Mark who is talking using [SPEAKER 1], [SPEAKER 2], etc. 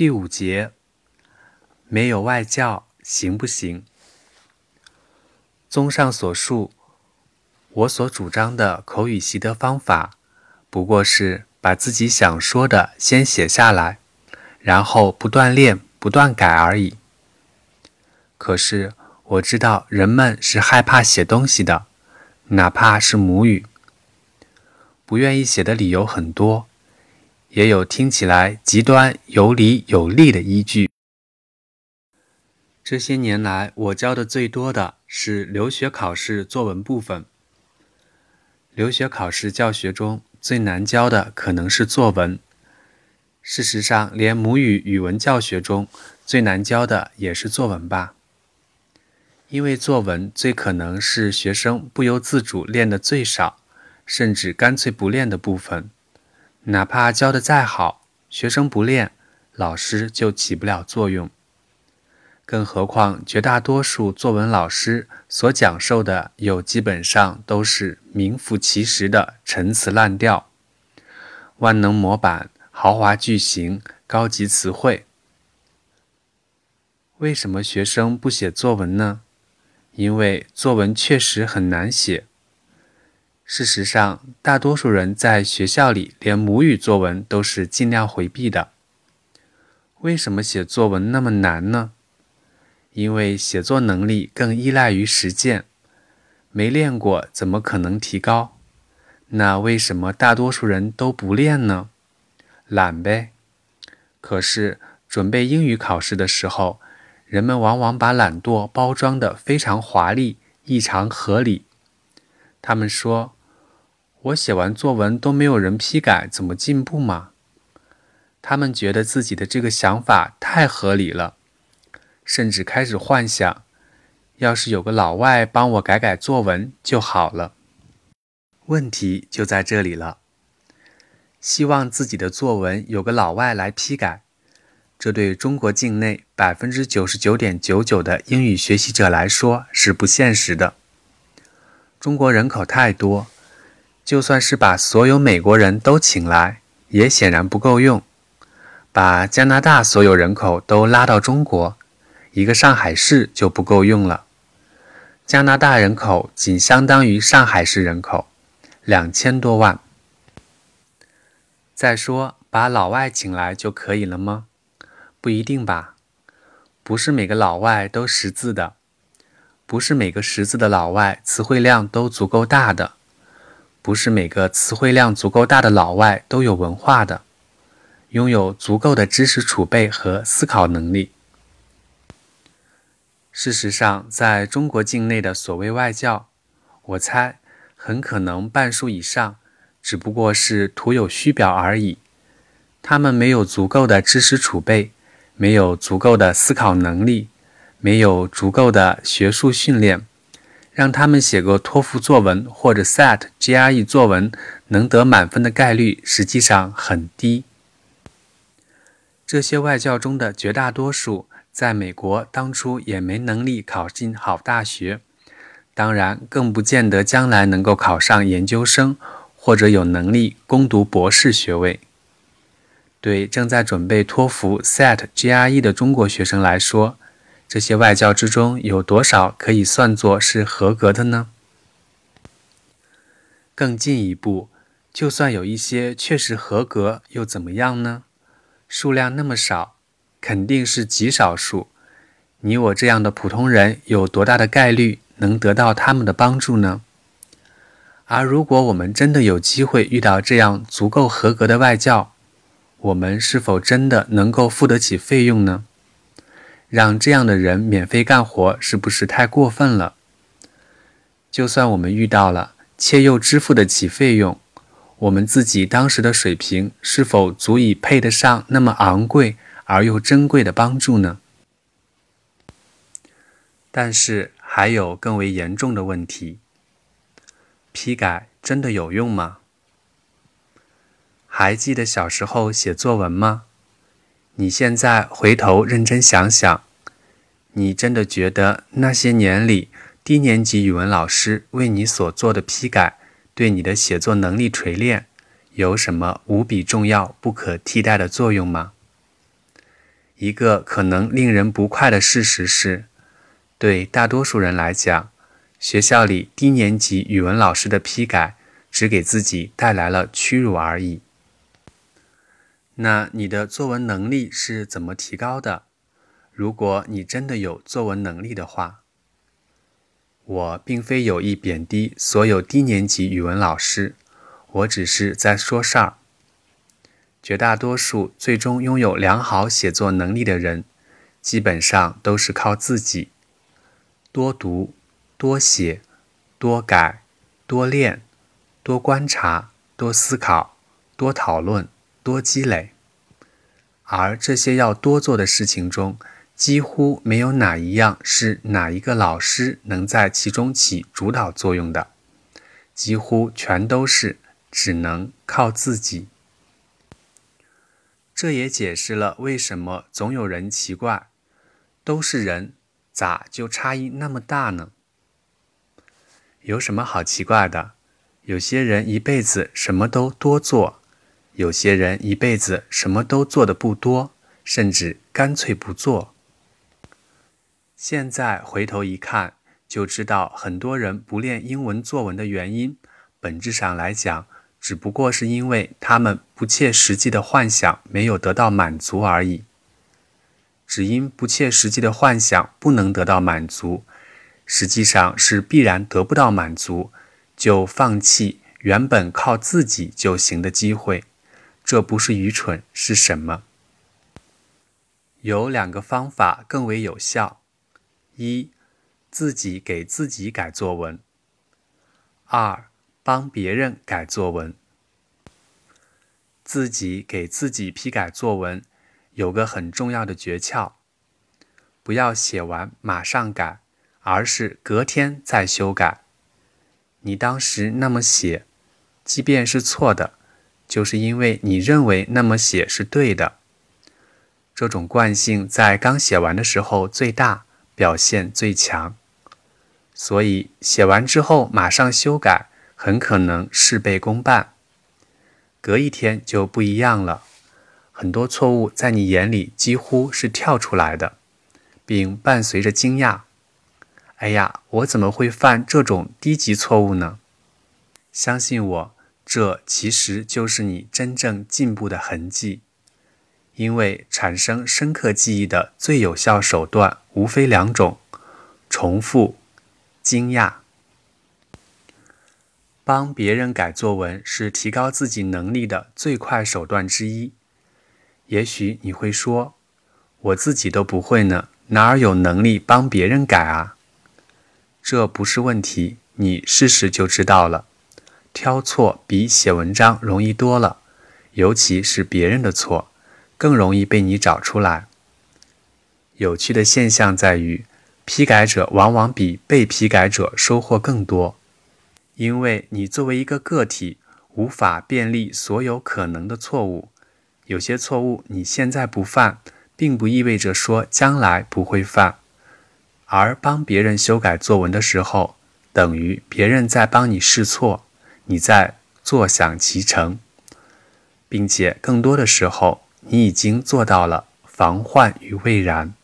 [SPEAKER 1] 第五节，没有外教行不行？综上所述，我所主张的口语习得方法，不过是把自己想说的先写下来，然后不断练、不断改而已。可是我知道人们是害怕写东西的，哪怕是母语，不愿意写的理由很多。也有听起来极端有理有利的依据。这些年来，我教的最多的是留学考试作文部分。留学考试教学中最难教的可能是作文。事实上，连母语语文教学中最难教的也是作文吧？因为作文最可能是学生不由自主练的最少，甚至干脆不练的部分。哪怕教的再好，学生不练，老师就起不了作用。更何况绝大多数作文老师所讲授的，又基本上都是名副其实的陈词滥调、万能模板、豪华句型、高级词汇。为什么学生不写作文呢？因为作文确实很难写。事实上，大多数人在学校里连母语作文都是尽量回避的。为什么写作文那么难呢？因为写作能力更依赖于实践，没练过怎么可能提高？那为什么大多数人都不练呢？懒呗。可是准备英语考试的时候，人们往往把懒惰包装得非常华丽，异常合理。他们说。我写完作文都没有人批改，怎么进步嘛？他们觉得自己的这个想法太合理了，甚至开始幻想，要是有个老外帮我改改作文就好了。问题就在这里了，希望自己的作文有个老外来批改，这对中国境内百分之九十九点九九的英语学习者来说是不现实的。中国人口太多。就算是把所有美国人都请来，也显然不够用。把加拿大所有人口都拉到中国，一个上海市就不够用了。加拿大人口仅相当于上海市人口，两千多万。再说，把老外请来就可以了吗？不一定吧。不是每个老外都识字的，不是每个识字的老外词汇量都足够大的。不是每个词汇量足够大的老外都有文化的，拥有足够的知识储备和思考能力。事实上，在中国境内的所谓外教，我猜很可能半数以上只不过是徒有虚表而已。他们没有足够的知识储备，没有足够的思考能力，没有足够的学术训练。让他们写个托福作文或者 SAT、GRE 作文，能得满分的概率实际上很低。这些外教中的绝大多数，在美国当初也没能力考进好大学，当然更不见得将来能够考上研究生或者有能力攻读博士学位。对正在准备托福、SAT、GRE 的中国学生来说，这些外教之中有多少可以算作是合格的呢？更进一步，就算有一些确实合格，又怎么样呢？数量那么少，肯定是极少数。你我这样的普通人，有多大的概率能得到他们的帮助呢？而如果我们真的有机会遇到这样足够合格的外教，我们是否真的能够付得起费用呢？让这样的人免费干活，是不是太过分了？就算我们遇到了，且又支付得起费用，我们自己当时的水平是否足以配得上那么昂贵而又珍贵的帮助呢？但是还有更为严重的问题：批改真的有用吗？还记得小时候写作文吗？你现在回头认真想想，你真的觉得那些年里低年级语文老师为你所做的批改，对你的写作能力锤炼有什么无比重要、不可替代的作用吗？一个可能令人不快的事实是，对大多数人来讲，学校里低年级语文老师的批改只给自己带来了屈辱而已。那你的作文能力是怎么提高的？如果你真的有作文能力的话，我并非有意贬低所有低年级语文老师，我只是在说事儿。绝大多数最终拥有良好写作能力的人，基本上都是靠自己多读、多写、多改、多练、多观察、多思考、多讨论、多积累。而这些要多做的事情中，几乎没有哪一样是哪一个老师能在其中起主导作用的，几乎全都是只能靠自己。这也解释了为什么总有人奇怪，都是人，咋就差异那么大呢？有什么好奇怪的？有些人一辈子什么都多做，有些人一辈子什么都做的不多，甚至干脆不做。现在回头一看，就知道很多人不练英文作文的原因，本质上来讲。只不过是因为他们不切实际的幻想没有得到满足而已。只因不切实际的幻想不能得到满足，实际上是必然得不到满足，就放弃原本靠自己就行的机会。这不是愚蠢是什么？有两个方法更为有效：一，自己给自己改作文；二。帮别人改作文，自己给自己批改作文，有个很重要的诀窍：不要写完马上改，而是隔天再修改。你当时那么写，即便是错的，就是因为你认为那么写是对的。这种惯性在刚写完的时候最大，表现最强，所以写完之后马上修改。很可能事倍功半，隔一天就不一样了。很多错误在你眼里几乎是跳出来的，并伴随着惊讶：“哎呀，我怎么会犯这种低级错误呢？”相信我，这其实就是你真正进步的痕迹。因为产生深刻记忆的最有效手段无非两种：重复、惊讶。帮别人改作文是提高自己能力的最快手段之一。也许你会说：“我自己都不会呢，哪儿有能力帮别人改啊？”这不是问题，你试试就知道了。挑错比写文章容易多了，尤其是别人的错，更容易被你找出来。有趣的现象在于，批改者往往比被批改者收获更多。因为你作为一个个体，无法便利所有可能的错误。有些错误你现在不犯，并不意味着说将来不会犯。而帮别人修改作文的时候，等于别人在帮你试错，你在坐享其成，并且更多的时候，你已经做到了防患于未然。